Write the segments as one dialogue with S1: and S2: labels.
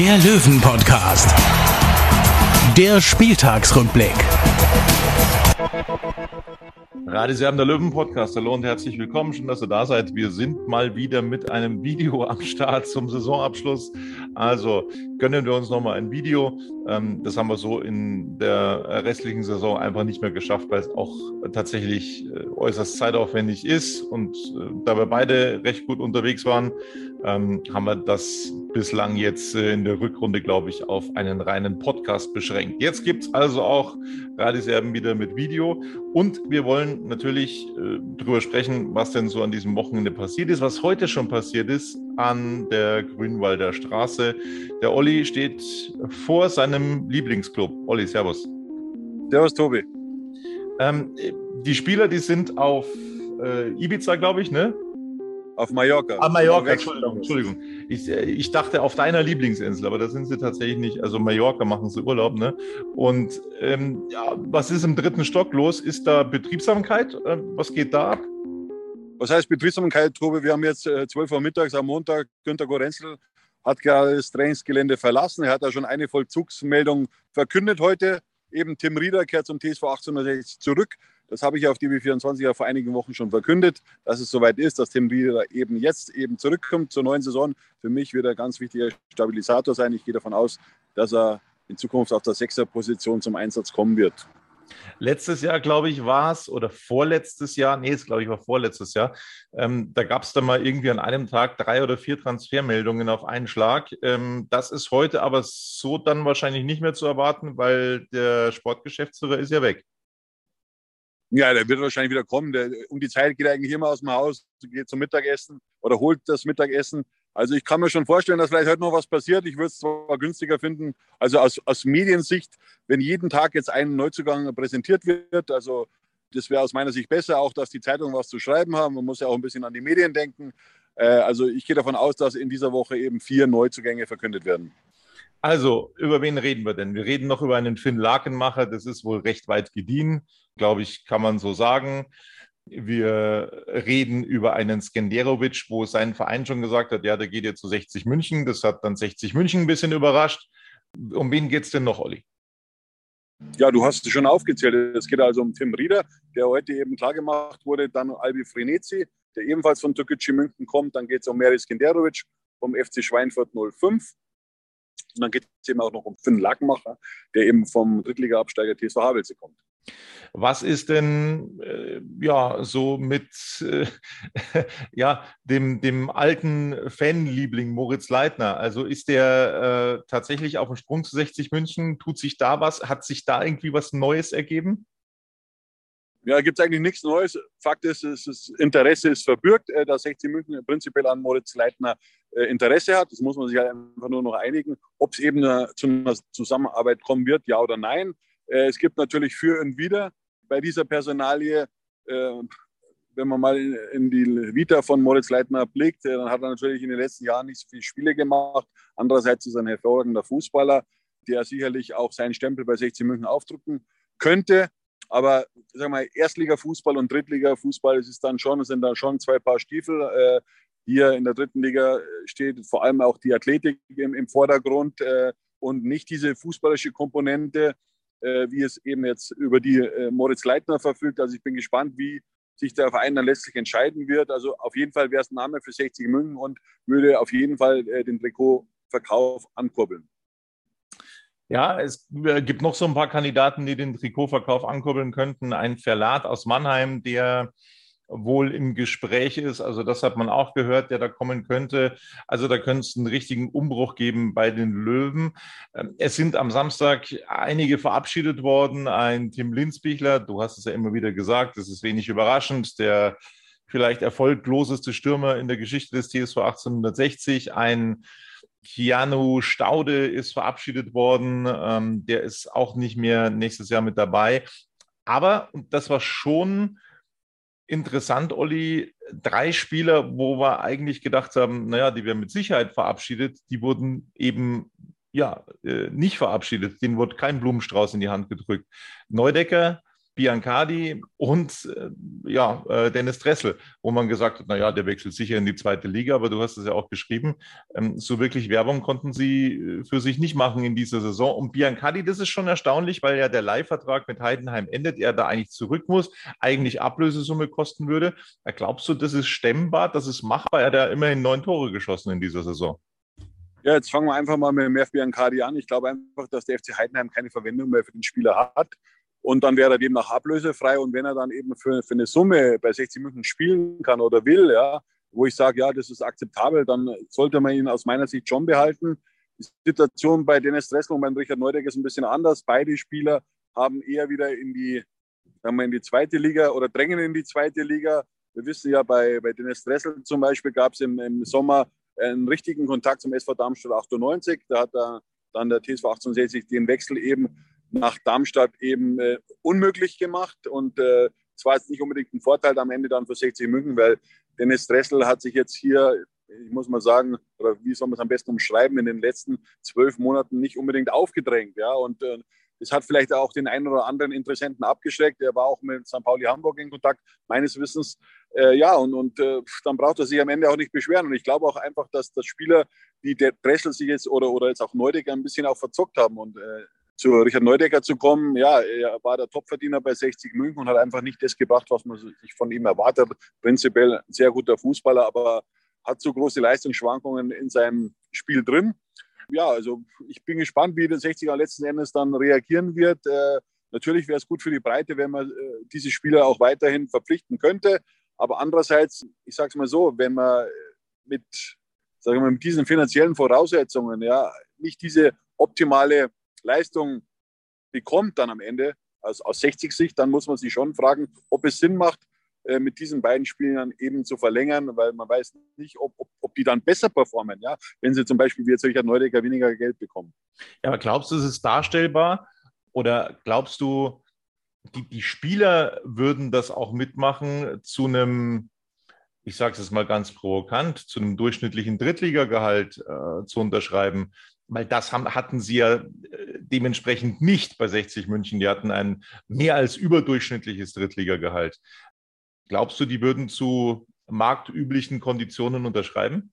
S1: der Löwen-Podcast. Der Spieltagsrückblick.
S2: Radioserben der Löwen Podcast. Hallo und herzlich willkommen. Schön, dass ihr da seid. Wir sind mal wieder mit einem Video am Start zum Saisonabschluss. Also gönnen wir uns nochmal ein Video. Ähm, das haben wir so in der restlichen Saison einfach nicht mehr geschafft, weil es auch tatsächlich äh, äußerst zeitaufwendig ist. Und äh, da wir beide recht gut unterwegs waren, ähm, haben wir das bislang jetzt äh, in der Rückrunde, glaube ich, auf einen reinen Podcast beschränkt. Jetzt gibt es also auch Radiserben wieder mit Video. Und wir wollen natürlich äh, darüber sprechen, was denn so an diesem Wochenende passiert ist, was heute schon passiert ist an der Grünwalder Straße. Der Olli steht vor seinem Lieblingsclub. Olli, Servus.
S3: Servus, Tobi.
S2: Ähm, die Spieler, die sind auf äh, Ibiza, glaube ich, ne?
S3: Auf Mallorca.
S2: Ah, Mallorca, Entschuldigung. Entschuldigung. Ich, ich dachte auf deiner Lieblingsinsel, aber da sind sie tatsächlich nicht. Also Mallorca machen sie Urlaub, ne? Und ähm, ja, was ist im dritten Stock los? Ist da Betriebsamkeit? Äh, was geht da ab?
S3: Was heißt Betriebsamkeit, Tobi? Wir haben jetzt äh, 12 Uhr mittags am Montag. Günter Gorenzel hat gerade das Trainingsgelände verlassen. Er hat da schon eine Vollzugsmeldung verkündet heute. Eben Tim Rieder kehrt zum TSV 1860 zurück. Das habe ich auf DB24 ja vor einigen Wochen schon verkündet, dass es soweit ist, dass Tim Rieder eben jetzt eben zurückkommt zur neuen Saison. Für mich wird er ein ganz wichtiger Stabilisator sein. Ich gehe davon aus, dass er in Zukunft auf der Sechser-Position zum Einsatz kommen wird.
S2: Letztes Jahr, glaube ich, war es, oder vorletztes Jahr, nee, es glaube ich war vorletztes Jahr, ähm, da gab es dann mal irgendwie an einem Tag drei oder vier Transfermeldungen auf einen Schlag. Ähm, das ist heute aber so dann wahrscheinlich nicht mehr zu erwarten, weil der Sportgeschäftsführer ist ja weg.
S3: Ja, der wird wahrscheinlich wieder kommen. Der, um die Zeit geht er eigentlich immer aus dem Haus, geht zum Mittagessen oder holt das Mittagessen. Also ich kann mir schon vorstellen, dass vielleicht heute noch was passiert. Ich würde es zwar günstiger finden. Also aus, aus Mediensicht, wenn jeden Tag jetzt ein Neuzugang präsentiert wird, also das wäre aus meiner Sicht besser, auch dass die Zeitungen was zu schreiben haben. Man muss ja auch ein bisschen an die Medien denken. Äh, also ich gehe davon aus, dass in dieser Woche eben vier Neuzugänge verkündet werden.
S2: Also, über wen reden wir denn? Wir reden noch über einen Finn Lakenmacher. Das ist wohl recht weit gediehen, glaube ich, kann man so sagen. Wir reden über einen Skenderovic, wo sein Verein schon gesagt hat, ja, der geht jetzt zu 60 München. Das hat dann 60 München ein bisschen überrascht. Um wen geht es denn noch, Olli?
S3: Ja, du hast es schon aufgezählt. Es geht also um Tim Rieder, der heute eben klargemacht wurde. Dann Albi Frenetzi, der ebenfalls von Türkgücü München kommt. Dann geht es um Meris Skenderovic vom FC Schweinfurt 05. Und dann geht es eben auch noch um Finn Lackmacher, der eben vom Drittliga-Absteiger TSV Havelse kommt.
S2: Was ist denn äh, ja so mit äh, ja, dem, dem alten Fanliebling Moritz Leitner? Also ist der äh, tatsächlich auf dem Sprung zu 60 München? Tut sich da was? Hat sich da irgendwie was Neues ergeben?
S3: Ja, gibt es eigentlich nichts Neues. Fakt ist, das Interesse ist verbürgt, äh, dass 60 München prinzipiell an Moritz Leitner äh, Interesse hat. Das muss man sich halt einfach nur noch einigen, ob es eben zu einer Zusammenarbeit kommen wird, ja oder nein. Äh, es gibt natürlich für und wider bei dieser Personalie. Wenn man mal in die Vita von Moritz Leitner blickt, dann hat er natürlich in den letzten Jahren nicht so viele Spiele gemacht. Andererseits ist er ein hervorragender Fußballer, der sicherlich auch seinen Stempel bei 60 München aufdrücken könnte. Aber sag mal, Erstliga-Fußball und Drittliga-Fußball, es ist dann schon, sind dann schon zwei Paar Stiefel. Äh, hier in der dritten Liga steht vor allem auch die Athletik im, Vordergrund äh, und nicht diese fußballische Komponente, äh, wie es eben jetzt über die äh, Moritz Leitner verfügt. Also ich bin gespannt, wie sich der Verein dann letztlich entscheiden wird. Also auf jeden Fall wäre es ein Name für 60 München und würde auf jeden Fall äh, den Trikotverkauf ankurbeln.
S2: Ja, es äh, gibt noch so ein paar Kandidaten, die den Trikotverkauf ankurbeln könnten. Ein Verlat aus Mannheim, der wohl im Gespräch ist. Also das hat man auch gehört, der da kommen könnte. Also da könnte es einen richtigen Umbruch geben bei den Löwen. Ähm, es sind am Samstag einige verabschiedet worden. Ein Tim Linsbichler, du hast es ja immer wieder gesagt, das ist wenig überraschend, der vielleicht erfolgloseste Stürmer in der Geschichte des TSV 1860. Ein Keanu Staude ist verabschiedet worden. Ähm, der ist auch nicht mehr nächstes Jahr mit dabei. Aber, und das war schon interessant, Olli, drei Spieler, wo wir eigentlich gedacht haben, naja, die werden mit Sicherheit verabschiedet, die wurden eben ja äh, nicht verabschiedet. Denen wurde kein Blumenstrauß in die Hand gedrückt. Neudecker, Biancardi und äh, ja, äh, Dennis Dressel, wo man gesagt hat, naja, der wechselt sicher in die zweite Liga, aber du hast es ja auch geschrieben, ähm, so wirklich Werbung konnten sie äh, für sich nicht machen in dieser Saison. Und Biancardi, das ist schon erstaunlich, weil ja der Leihvertrag mit Heidenheim endet, er da eigentlich zurück muss, eigentlich Ablösesumme kosten würde. Glaubst du, das ist stemmbar, das ist machbar? Er hat ja immerhin neun Tore geschossen in dieser Saison.
S3: Ja, jetzt fangen wir einfach mal mit Merv Biancardi an. Ich glaube einfach, dass der FC Heidenheim keine Verwendung mehr für den Spieler hat. Und dann wäre er demnach ablösefrei. Und wenn er dann eben für, für eine Summe bei 60 Minuten spielen kann oder will, ja, wo ich sage, ja, das ist akzeptabel, dann sollte man ihn aus meiner Sicht schon behalten. Die Situation bei Dennis Dressel und bei Richard Neudeck ist ein bisschen anders. Beide Spieler haben eher wieder in die, sagen wir, in die zweite Liga oder drängen in die zweite Liga. Wir wissen ja, bei, bei Dennis Dressel zum Beispiel gab es im, im Sommer einen richtigen Kontakt zum SV Darmstadt 98. Da hat er dann der TSV 1860 den Wechsel eben nach Darmstadt eben äh, unmöglich gemacht. Und äh, es war jetzt nicht unbedingt ein Vorteil am Ende dann für 60 München, weil Dennis Dressel hat sich jetzt hier, ich muss mal sagen, oder wie soll man es am besten umschreiben, in den letzten zwölf Monaten nicht unbedingt aufgedrängt. Ja? Und äh, hat vielleicht auch den einen oder anderen Interessenten abgeschreckt. Er war auch mit St. Pauli Hamburg in Kontakt, meines Wissens. Äh, ja, und, und äh, dann braucht er sich am Ende auch nicht beschweren. Und ich glaube auch einfach, dass das Spieler, wie der Dressel sich jetzt oder, oder jetzt auch Neudecker ein bisschen auch verzockt haben. Und äh, zu Richard Neudecker zu kommen, ja, er war der Topverdiener bei 60 München und hat einfach nicht das gebracht, was man sich von ihm erwartet. Prinzipiell ein sehr guter Fußballer, aber hat so große Leistungsschwankungen in seinem Spiel drin. Ja, also ich bin gespannt, wie der 60er letzten Endes dann reagieren wird. Äh, natürlich wäre es gut für die Breite, wenn man äh, diese Spieler auch weiterhin verpflichten könnte. Aber andererseits, ich sage es mal so, wenn man mit, sagen wir mit diesen finanziellen Voraussetzungen ja nicht diese optimale Leistung bekommt dann am Ende, also aus 60 Sicht, dann muss man sich schon fragen, ob es Sinn macht, äh, mit diesen beiden Spielern eben zu verlängern, weil man weiß nicht, ob, ob, ob die dann besser performen, ja, wenn sie zum Beispiel wie jetzt Richard Neudecker weniger Geld bekommen.
S2: Ja, aber glaubst du, es ist darstellbar oder glaubst du, die, die Spieler würden das auch mitmachen zu einem, ich sage es jetzt mal ganz provokant, zu einem durchschnittlichen Drittligagehalt äh, zu unterschreiben? weil das haben, hatten sie ja dementsprechend nicht bei 60 München. Die hatten ein mehr als überdurchschnittliches Drittligagehalt. Glaubst du, die würden zu marktüblichen Konditionen unterschreiben?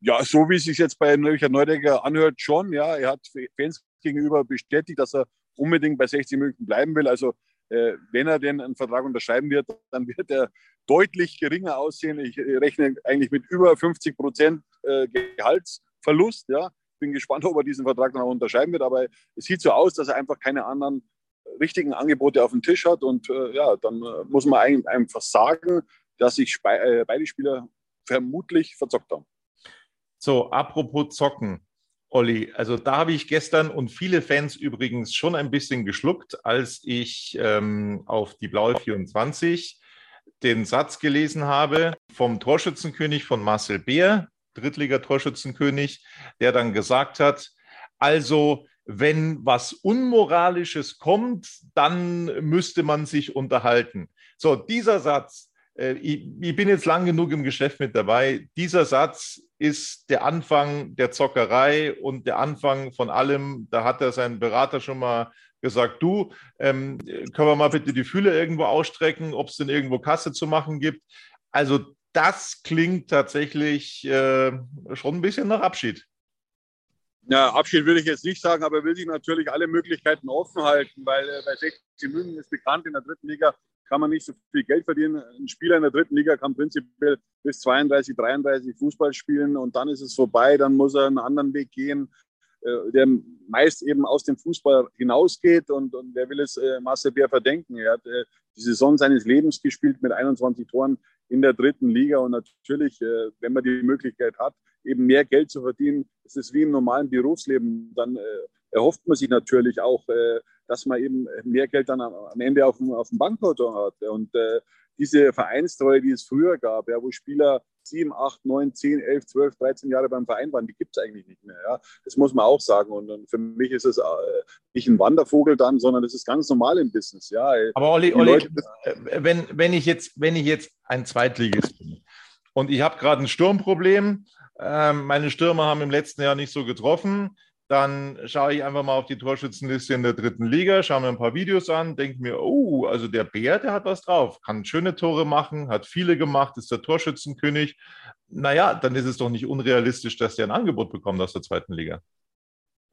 S3: Ja, so wie es sich jetzt bei Richard Neudecker anhört, schon. Ja, er hat Fans gegenüber bestätigt, dass er unbedingt bei 60 München bleiben will. Also äh, wenn er denn einen Vertrag unterschreiben wird, dann wird er deutlich geringer aussehen. Ich rechne eigentlich mit über 50 Prozent äh, Gehalts Verlust. Ja. Bin gespannt, ob er diesen Vertrag dann auch unterschreiben wird, aber es sieht so aus, dass er einfach keine anderen richtigen Angebote auf dem Tisch hat. Und äh, ja, dann äh, muss man einfach sagen, dass sich äh, beide Spieler vermutlich verzockt haben.
S2: So, apropos Zocken. Olli, also da habe ich gestern und viele Fans übrigens schon ein bisschen geschluckt, als ich ähm, auf die Blaue 24 den Satz gelesen habe vom Torschützenkönig von Marcel Beer, Drittligatorschützenkönig, der dann gesagt hat, also wenn was Unmoralisches kommt, dann müsste man sich unterhalten. So, dieser Satz, äh, ich, ich, bin jetzt lang genug im Geschäft mit dabei, dieser Satz ist der Anfang der Zockerei und der Anfang von allem. Da hat er seinen Berater schon mal gesagt, du, ähm, können wir mal bitte die Fühle irgendwo ausstrecken, ob es denn irgendwo Kasse zu machen gibt. Also das klingt tatsächlich äh, schon ein bisschen nach Abschied.
S3: Ja, Abschied will ich jetzt nicht sagen, aber will sich natürlich alle Möglichkeiten offen halten, weil äh, bei 60 München ist bekannt, in der dritten Liga kann man nicht so viel Geld verdienen. Ein Spieler in der dritten Liga kann prinzipiell bis 32, 33 Fußball spielen und dann ist es vorbei, dann muss er einen anderen Weg gehen, äh, der meist eben aus dem Fußball hinausgeht und, und wer will es äh, Marcel Bär verdenken? Er hat äh, die Saison seines Lebens gespielt mit 21 Toren in der dritten Liga. Und natürlich, äh, wenn man die Möglichkeit hat, eben mehr Geld zu verdienen, ist es wie im normalen Berufsleben. Dann äh, erhofft man sich natürlich auch, äh, dass man eben mehr Geld dann am Ende auf dem, auf dem Bankkonto hat. Und äh, diese Vereinstreue, die es früher gab, ja, wo Spieler sieben, acht, neun, zehn, elf, zwölf, 13 Jahre beim Verein waren, die gibt es eigentlich nicht mehr. Ja. Das muss man auch sagen. Und, und für mich ist es äh, nicht ein Wandervogel dann, sondern es ist ganz normal im Business. Ja.
S2: Aber Olli, Olli Leute, wenn, wenn, ich jetzt, wenn ich jetzt ein Zweitligist bin und ich habe gerade ein Sturmproblem, äh, meine Stürmer haben im letzten Jahr nicht so getroffen, dann schaue ich einfach mal auf die Torschützenliste in der dritten Liga, schaue mir ein paar Videos an, denke mir, oh, also der Bär, der hat was drauf, kann schöne Tore machen, hat viele gemacht, ist der Torschützenkönig. Naja, dann ist es doch nicht unrealistisch, dass der ein Angebot bekommt aus der zweiten Liga.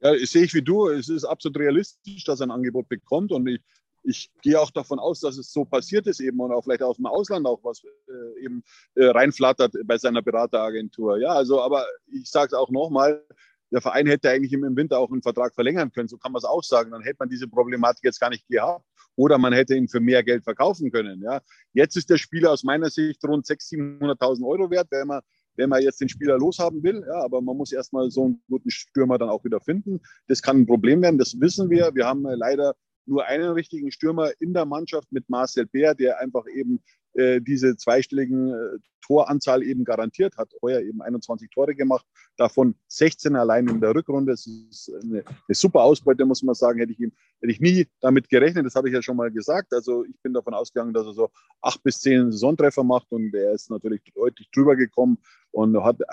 S3: Ja, das sehe ich wie du. Es ist absolut realistisch, dass er ein Angebot bekommt. Und ich, ich gehe auch davon aus, dass es so passiert ist eben und auch vielleicht aus dem Ausland auch was äh, eben äh, reinflattert bei seiner Berateragentur. Ja, also, aber ich sage es auch nochmal, der Verein hätte eigentlich im Winter auch einen Vertrag verlängern können. So kann man es auch sagen. Dann hätte man diese Problematik jetzt gar nicht gehabt. Oder man hätte ihn für mehr Geld verkaufen können. Ja. Jetzt ist der Spieler aus meiner Sicht rund 600.000, 700.000 Euro wert, wenn man, wenn man jetzt den Spieler loshaben will. Ja, aber man muss erstmal so einen guten Stürmer dann auch wieder finden. Das kann ein Problem werden, das wissen wir. Wir haben leider nur einen richtigen Stürmer in der Mannschaft mit Marcel Bär, der einfach eben äh, diese zweistelligen äh, Toranzahl eben garantiert hat. Heuer eben 21 Tore gemacht, davon 16 allein in der Rückrunde. Das ist eine, eine, super Ausbeute, muss man sagen. Hätte ich, ihm, hätte ich nie damit gerechnet, das habe ich ja schon mal gesagt. Also ich bin davon ausgegangen, dass er so acht bis zehn Saisontreffer macht und er ist natürlich deutlich drüber gekommen und hat äh,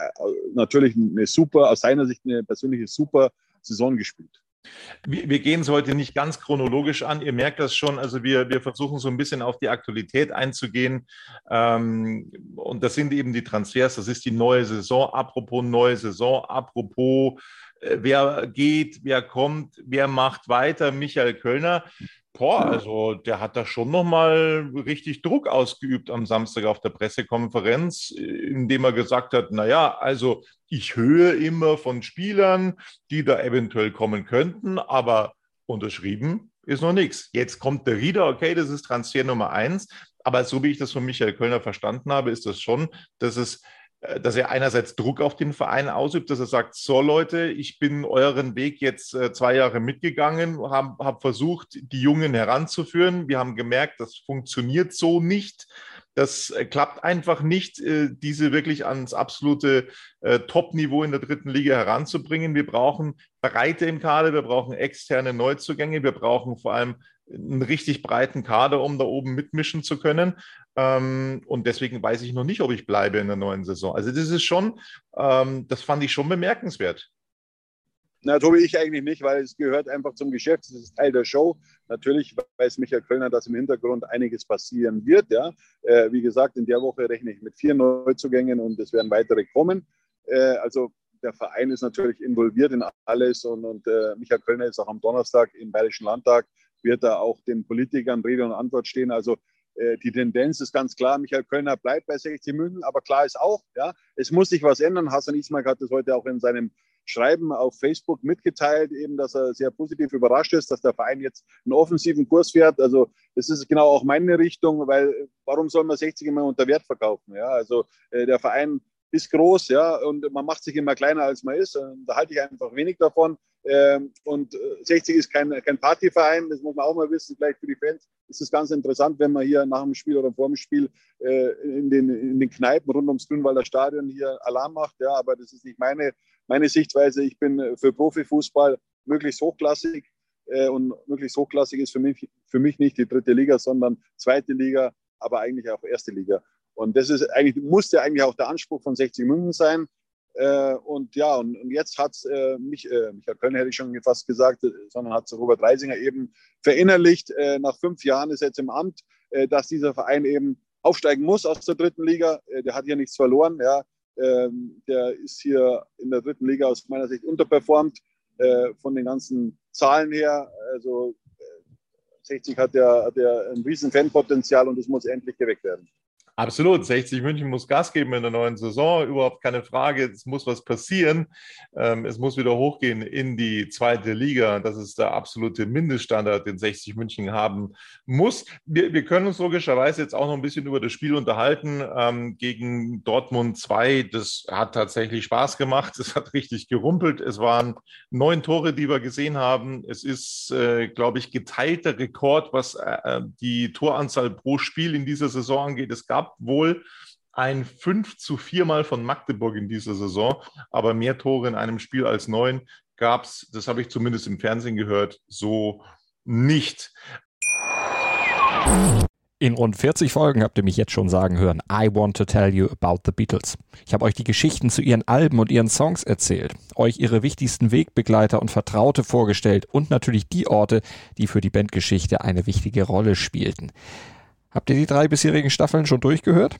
S3: natürlich eine super, aus seiner Sicht eine persönliche super Saison gespielt.
S2: Wir, wir gehen es heute nicht ganz chronologisch an. Ihr merkt das schon. Also wir, wir versuchen so ein bisschen auf die Aktualität einzugehen. Ähm, und das sind eben die Transfers. Das ist die neue Saison. Apropos neue Saison. Apropos äh, wer geht, wer kommt, wer macht weiter. Michael Kölner Boah, also der hat da schon nochmal richtig Druck ausgeübt am Samstag auf der Pressekonferenz, indem er gesagt hat, naja, also ich höre immer von Spielern, die da eventuell kommen könnten, aber unterschrieben ist noch nichts. Jetzt kommt der Rieder, okay, das ist Transfer Nummer eins, aber so wie ich das von Michael Kölner verstanden habe, ist das schon, dass es äh, dass er einerseits Druck auf den Verein ausübt, dass er sagt, so Leute, ich bin euren Weg jetzt äh, zwei Jahre mitgegangen, habe hab versucht, die Jungen heranzuführen. Wir haben gemerkt, das funktioniert so nicht. Das äh, klappt einfach nicht, diese wirklich ans absolute Top-Niveau in der dritten Liga heranzubringen. Wir brauchen Breite im Kader, wir brauchen externe Neuzugänge, wir brauchen vor allem einen richtig breiten Kader, um da oben mitmischen zu können. Ähm, und deswegen weiß ich noch nicht, ob ich bleibe in der neuen Saison. Also das ist schon, ähm, das fand ich schon bemerkenswert.
S3: Na, Tobi, ich eigentlich nicht, weil es gehört einfach zum Geschäft. Es ist Teil der Show. Natürlich weiß Michael Kölner, dass im Hintergrund einiges passieren wird. Ja. Äh, wie gesagt, in der Woche rechne ich mit vier Neuzugängen und es werden weitere kommen. Äh, also der Verein ist natürlich involviert in alles und, und äh, Michael Kölner ist auch am Donnerstag im Bayerischen Landtag wird da auch den Politikern Rede und Antwort stehen. Also äh, die Tendenz ist ganz klar, Michael Kölner bleibt bei 60 München, aber klar ist auch, ja, es muss sich was ändern. Hassan Ismail hat das heute auch in seinem Schreiben auf Facebook mitgeteilt, eben, dass er sehr positiv überrascht ist, dass der Verein jetzt einen offensiven Kurs fährt. Also das ist genau auch meine Richtung, weil warum soll man 60 immer unter Wert verkaufen? Ja, also äh, der Verein ist groß, ja, und man macht sich immer kleiner, als man ist. Da halte ich einfach wenig davon. Ähm, und 60 äh, ist kein, kein Partyverein, das muss man auch mal wissen. Vielleicht für die Fans ist es ganz interessant, wenn man hier nach dem Spiel oder vor dem Spiel äh, in, den, in den Kneipen rund ums Grünwalder Stadion hier Alarm macht. Ja, aber das ist nicht meine, meine Sichtweise. Ich bin für Profifußball möglichst hochklassig. Äh, und möglichst hochklassig ist für mich, für mich nicht die dritte Liga, sondern zweite Liga, aber eigentlich auch erste Liga. Und das ist eigentlich, musste eigentlich auch der Anspruch von 60 München sein. Äh, und ja, und, und jetzt hat äh, mich, äh, Michael Köln hätte ich schon fast gesagt, äh, sondern hat Robert Reisinger eben verinnerlicht. Äh, nach fünf Jahren ist er jetzt im Amt, äh, dass dieser Verein eben aufsteigen muss aus der dritten Liga. Äh, der hat hier nichts verloren. Ja. Ähm, der ist hier in der dritten Liga aus meiner Sicht unterperformt von den ganzen Zahlen her. Also 60 hat ja, hat ja ein riesen Fanpotenzial und das muss endlich geweckt werden.
S2: Absolut. 60 München muss Gas geben in der neuen Saison. Überhaupt keine Frage. Es muss was passieren. Ähm, es muss wieder hochgehen in die zweite Liga. Das ist der absolute Mindeststandard, den 60 München haben muss. Wir, wir können uns logischerweise jetzt auch noch ein bisschen über das Spiel unterhalten ähm, gegen Dortmund 2. Das hat tatsächlich Spaß gemacht. Es hat richtig gerumpelt. Es waren neun Tore, die wir gesehen haben. Es ist, äh, glaube ich, geteilter Rekord, was äh, die Toranzahl pro Spiel in dieser Saison angeht. Es gab wohl ein 5 zu 4 Mal von Magdeburg in dieser Saison, aber mehr Tore in einem Spiel als neun gab es, das habe ich zumindest im Fernsehen gehört, so nicht.
S4: In rund 40 Folgen habt ihr mich jetzt schon sagen hören, I want to tell you about the Beatles. Ich habe euch die Geschichten zu ihren Alben und ihren Songs erzählt, euch ihre wichtigsten Wegbegleiter und Vertraute vorgestellt und natürlich die Orte, die für die Bandgeschichte eine wichtige Rolle spielten. Habt ihr die drei bisherigen Staffeln schon durchgehört?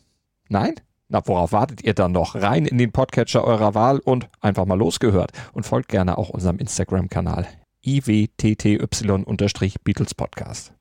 S4: Nein? Na, worauf wartet ihr dann noch? Rein in den Podcatcher eurer Wahl und einfach mal losgehört. Und folgt gerne auch unserem Instagram-Kanal iwtty-Beatles Podcast.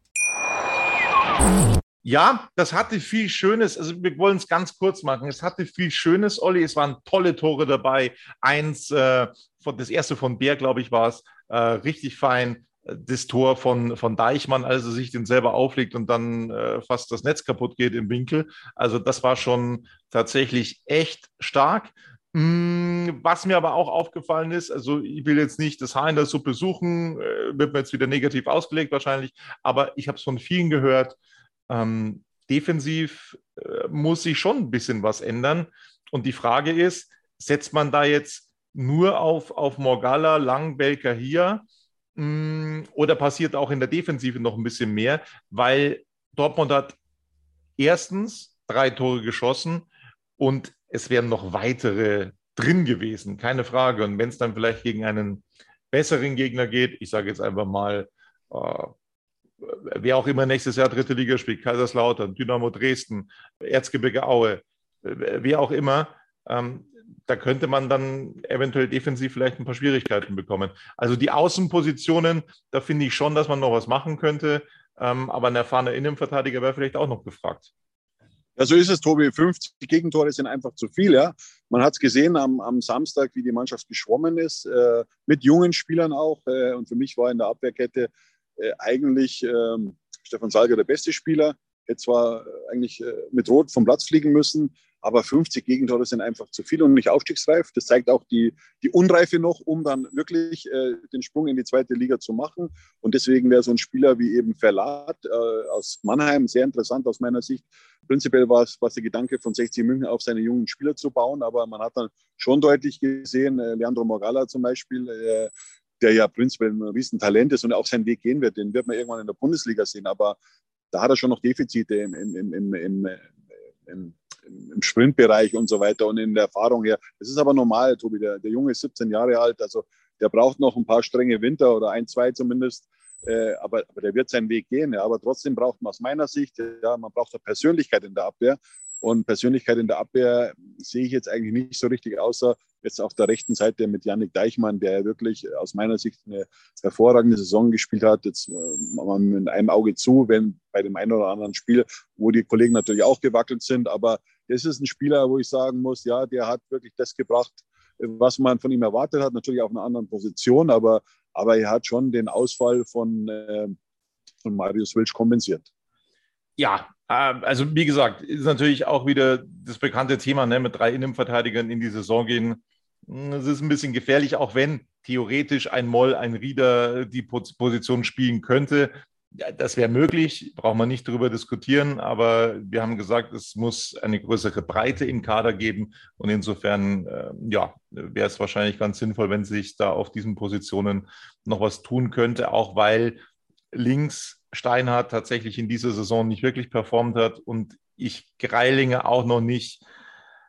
S2: Ja, das hatte viel Schönes. Also wir wollen es ganz kurz machen. Es hatte viel Schönes, Olli. Es waren tolle Tore dabei. Eins, äh, von, das erste von Bär, glaube ich, war es. Äh, richtig fein das Tor von, von Deichmann, als er sich den selber auflegt und dann äh, fast das Netz kaputt geht im Winkel. Also das war schon tatsächlich echt stark. Mm, was mir aber auch aufgefallen ist, also ich will jetzt nicht das Haar in der Suppe suchen, äh, wird mir jetzt wieder negativ ausgelegt wahrscheinlich, aber ich habe es von vielen gehört, ähm, defensiv äh, muss sich schon ein bisschen was ändern. Und die Frage ist, setzt man da jetzt nur auf, auf Morgalla, Langbelker hier Mm, oder passiert auch in der Defensive noch ein bisschen mehr, weil Dortmund hat erstens drei Tore geschossen und es wären noch weitere drin gewesen, keine Frage. Und wenn es dann vielleicht gegen einen besseren Gegner geht, ich sage jetzt einfach mal, äh, wer auch immer nächstes Jahr dritte Liga spielt, Kaiserslautern, Dynamo Dresden, Erzgebirge Aue, wer auch immer, ähm, da könnte man dann eventuell defensiv vielleicht ein paar Schwierigkeiten bekommen. Also die Außenpositionen, da finde ich schon, dass man noch was machen könnte. Ähm, aber ein erfahrener Innenverteidiger wäre vielleicht auch noch gefragt.
S3: Ja, so ist es, Tobi. 50 Gegentore sind einfach zu viel. Ja. Man hat es gesehen am, am, Samstag, wie die Mannschaft geschwommen ist, äh, mit jungen Spielern auch. Äh, und für mich war in der Abwehrkette äh, eigentlich ähm, Stefan Salger der beste Spieler. Jetzt zwar äh, eigentlich äh, mit Rot vom Platz fliegen müssen, aber 50 Gegentore sind einfach zu viel und nicht aufstiegsreif. Das zeigt auch die, die Unreife noch, um dann wirklich äh, den Sprung in die zweite Liga zu machen. Und deswegen wäre so ein Spieler wie eben Verlat äh, aus Mannheim sehr interessant aus meiner Sicht. Prinzipiell war es, der Gedanke von 60 München auf seine jungen Spieler zu bauen, aber man hat dann schon deutlich gesehen, äh, Leandro Morgalla zum Beispiel, äh, der ja prinzipiell ein Riesentalent ist und auch seinen Weg gehen wird, den wird man irgendwann in der Bundesliga sehen. Aber da hat er schon noch Defizite im, im, im, im, im im Sprintbereich und so weiter und in der Erfahrung her. Das ist aber normal, Tobi. Der, der Junge ist 17 Jahre alt, also der braucht noch ein paar strenge Winter oder ein, zwei zumindest. Äh, aber, aber der wird seinen Weg gehen. Ja. Aber trotzdem braucht man aus meiner Sicht, ja, man braucht eine Persönlichkeit in der Abwehr. Und Persönlichkeit in der Abwehr sehe ich jetzt eigentlich nicht so richtig, außer jetzt auf der rechten Seite mit Yannick Deichmann, der wirklich aus meiner Sicht eine hervorragende Saison gespielt hat. Jetzt äh, mit einem Auge zu, wenn bei dem einen oder anderen Spiel, wo die Kollegen natürlich auch gewackelt sind. Aber das ist ein Spieler, wo ich sagen muss, ja, der hat wirklich das gebracht, was man von ihm erwartet hat. Natürlich auf einer anderen Position, aber, aber er hat schon den Ausfall von, äh, von Marius Wilsch kompensiert.
S2: Ja, ähm, also wie gesagt, ist natürlich auch wieder das bekannte Thema, ne, mit drei Innenverteidigern in die Saison gehen. Hm, es ist ein bisschen gefährlich, auch wenn theoretisch ein Moll, ein Rieder die Position spielen könnte. Ja, das wäre möglich, braucht man nicht darüber diskutieren, aber wir haben gesagt, es muss eine größere Breite im Kader geben und insofern, äh, ja, wäre es wahrscheinlich ganz sinnvoll, wenn sich da auf diesen Positionen noch was tun könnte, auch weil links Steinhardt tatsächlich in dieser Saison nicht wirklich performt hat und ich Greilinger auch noch nicht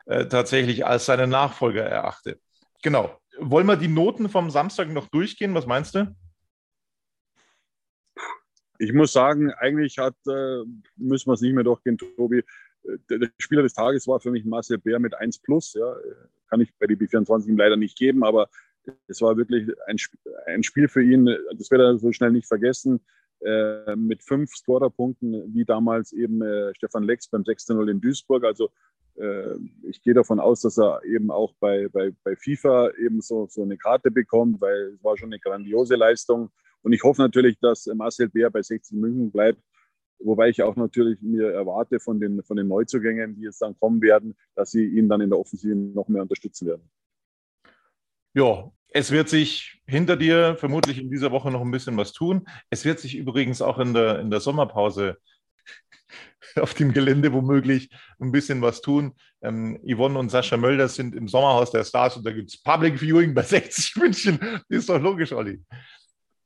S2: äh, tatsächlich als seine Nachfolger erachte. Genau. Wollen wir die Noten vom Samstag noch durchgehen? Was meinst du?
S3: Ich muss sagen, eigentlich hat, äh, müssen wir es nicht mehr durchgehen, Tobi. Äh, der, der, Spieler des Tages war für mich Marcel Bär mit 1 plus. Ja. Kann ich bei DB24 leider nicht geben, aber es war wirklich ein, ein Spiel für ihn. Das wird er so schnell nicht vergessen. Äh, mit fünf Scorerpunkten, wie damals eben äh, Stefan Lex beim 6-0 in Duisburg. Also äh, ich gehe davon aus, dass er eben auch bei, bei, bei FIFA eben so, so eine Karte bekommt, weil es war schon eine grandiose Leistung. Und ich hoffe natürlich, dass Marcel Bär bei 16 München bleibt. Wobei ich auch natürlich mir erwarte von den, von den Neuzugängen, die jetzt dann kommen werden, dass sie ihn dann in der Offensive noch mehr unterstützen werden.
S2: Ja, es wird sich hinter dir vermutlich in dieser Woche noch ein bisschen was tun. Es wird sich übrigens auch in der, in der Sommerpause auf dem Gelände womöglich ein bisschen was tun. Ähm, Yvonne und Sascha Mölder sind im Sommerhaus der Stars und da gibt es Public Viewing bei 60 München. Das ist doch logisch, Olli.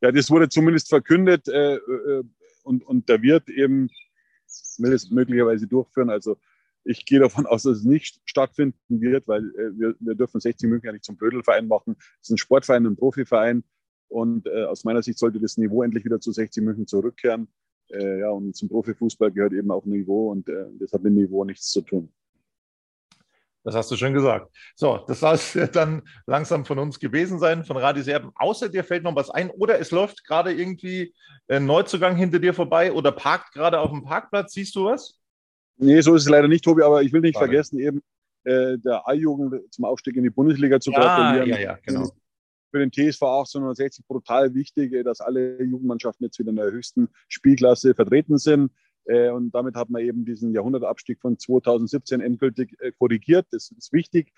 S3: Ja, das wurde zumindest verkündet äh, äh, und, und da wird eben will es möglicherweise durchführen. Also ich gehe davon aus, dass es nicht stattfinden wird, weil äh, wir, wir dürfen 60 München ja nicht zum Blödelverein machen. Es ist ein Sportverein, ein Profiverein. Und äh, aus meiner Sicht sollte das Niveau endlich wieder zu 60 München zurückkehren. Äh, ja, und zum Profifußball gehört eben auch Niveau und äh, das hat mit Niveau nichts zu tun.
S2: Das hast du schon gesagt. So, das soll es dann langsam von uns gewesen sein, von Radio Serben. Außer dir fällt noch was ein oder es läuft gerade irgendwie ein Neuzugang hinter dir vorbei oder parkt gerade auf dem Parkplatz. Siehst du was?
S3: Nee, so ist es leider nicht, Tobi, aber ich will nicht Frage. vergessen, eben äh, der A-Jugend zum Aufstieg in die Bundesliga zu
S2: ja, gratulieren. Ja, ja, genau.
S3: Für den TSV 1860 brutal wichtig, äh, dass alle Jugendmannschaften jetzt wieder in der höchsten Spielklasse vertreten sind. Äh, und damit hat man eben diesen Jahrhundertabstieg von 2017 endgültig äh, korrigiert. Das ist wichtig.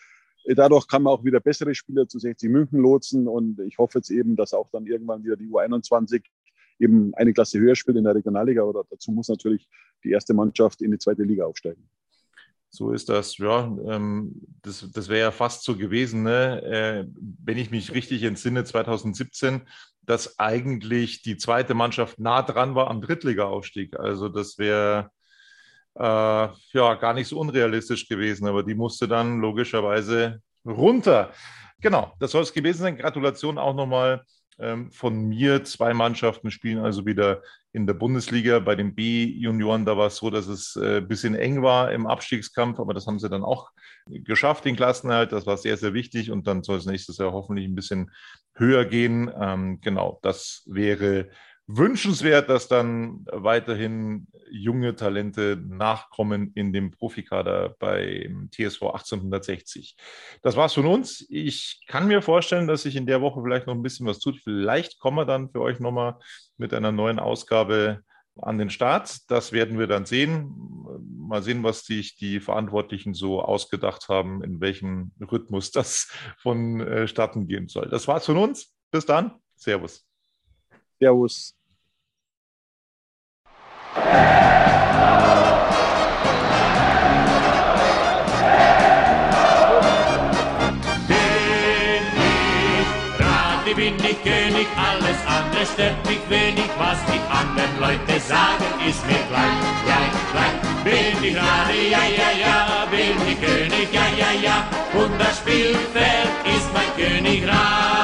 S3: Dadurch kann man auch wieder bessere Spieler zu 60 München lotsen. Und ich hoffe jetzt eben, dass auch dann irgendwann wieder die U21 eben eine Klasse höher spielt in der Regionalliga. Oder dazu muss natürlich die erste Mannschaft in die zweite Liga aufsteigen.
S2: So ist das, ja. Ähm, das das wäre ja fast so gewesen, ne? Äh, wenn ich mich richtig entsinne, 2017, dass eigentlich die zweite Mannschaft nah dran war am Drittliga-Aufstieg. Also das wäre äh, ja gar nicht so unrealistisch gewesen, aber die musste dann logischerweise runter. Genau, das soll es gewesen sein. Gratulation auch nochmal von mir. Zwei Mannschaften spielen also wieder in der Bundesliga. Bei den B-Junioren, da war es so, dass es ein äh, bisschen eng war im Abstiegskampf, aber das haben sie dann auch geschafft, den Klassenerhalt. Das war sehr, sehr wichtig und dann soll es nächstes Jahr hoffentlich ein bisschen höher gehen. Ähm, genau, das wäre wünschenswert, dass dann weiterhin junge Talente nachkommen in dem Profikader beim TSV 1860. Das war's von uns. Ich kann mir vorstellen, dass sich in der Woche vielleicht noch ein bisschen was tut. Vielleicht kommen wir dann für euch nochmal mit einer neuen Ausgabe an den Start. Das werden wir dann sehen. Mal sehen, was sich die Verantwortlichen so ausgedacht haben, in welchem Rhythmus das vonstatten äh, gehen soll. Das war's von uns. Bis dann. Servus.
S3: Servus.
S5: bin ich König, alles andere stört mich wenig, was die anderen Leute sagen, ist mir gleich, gleich, gleich. Bin ich gerade, ja, ja, ja, bin ich König, ja, ja, ja, und das Spielfeld ist mein Königreich.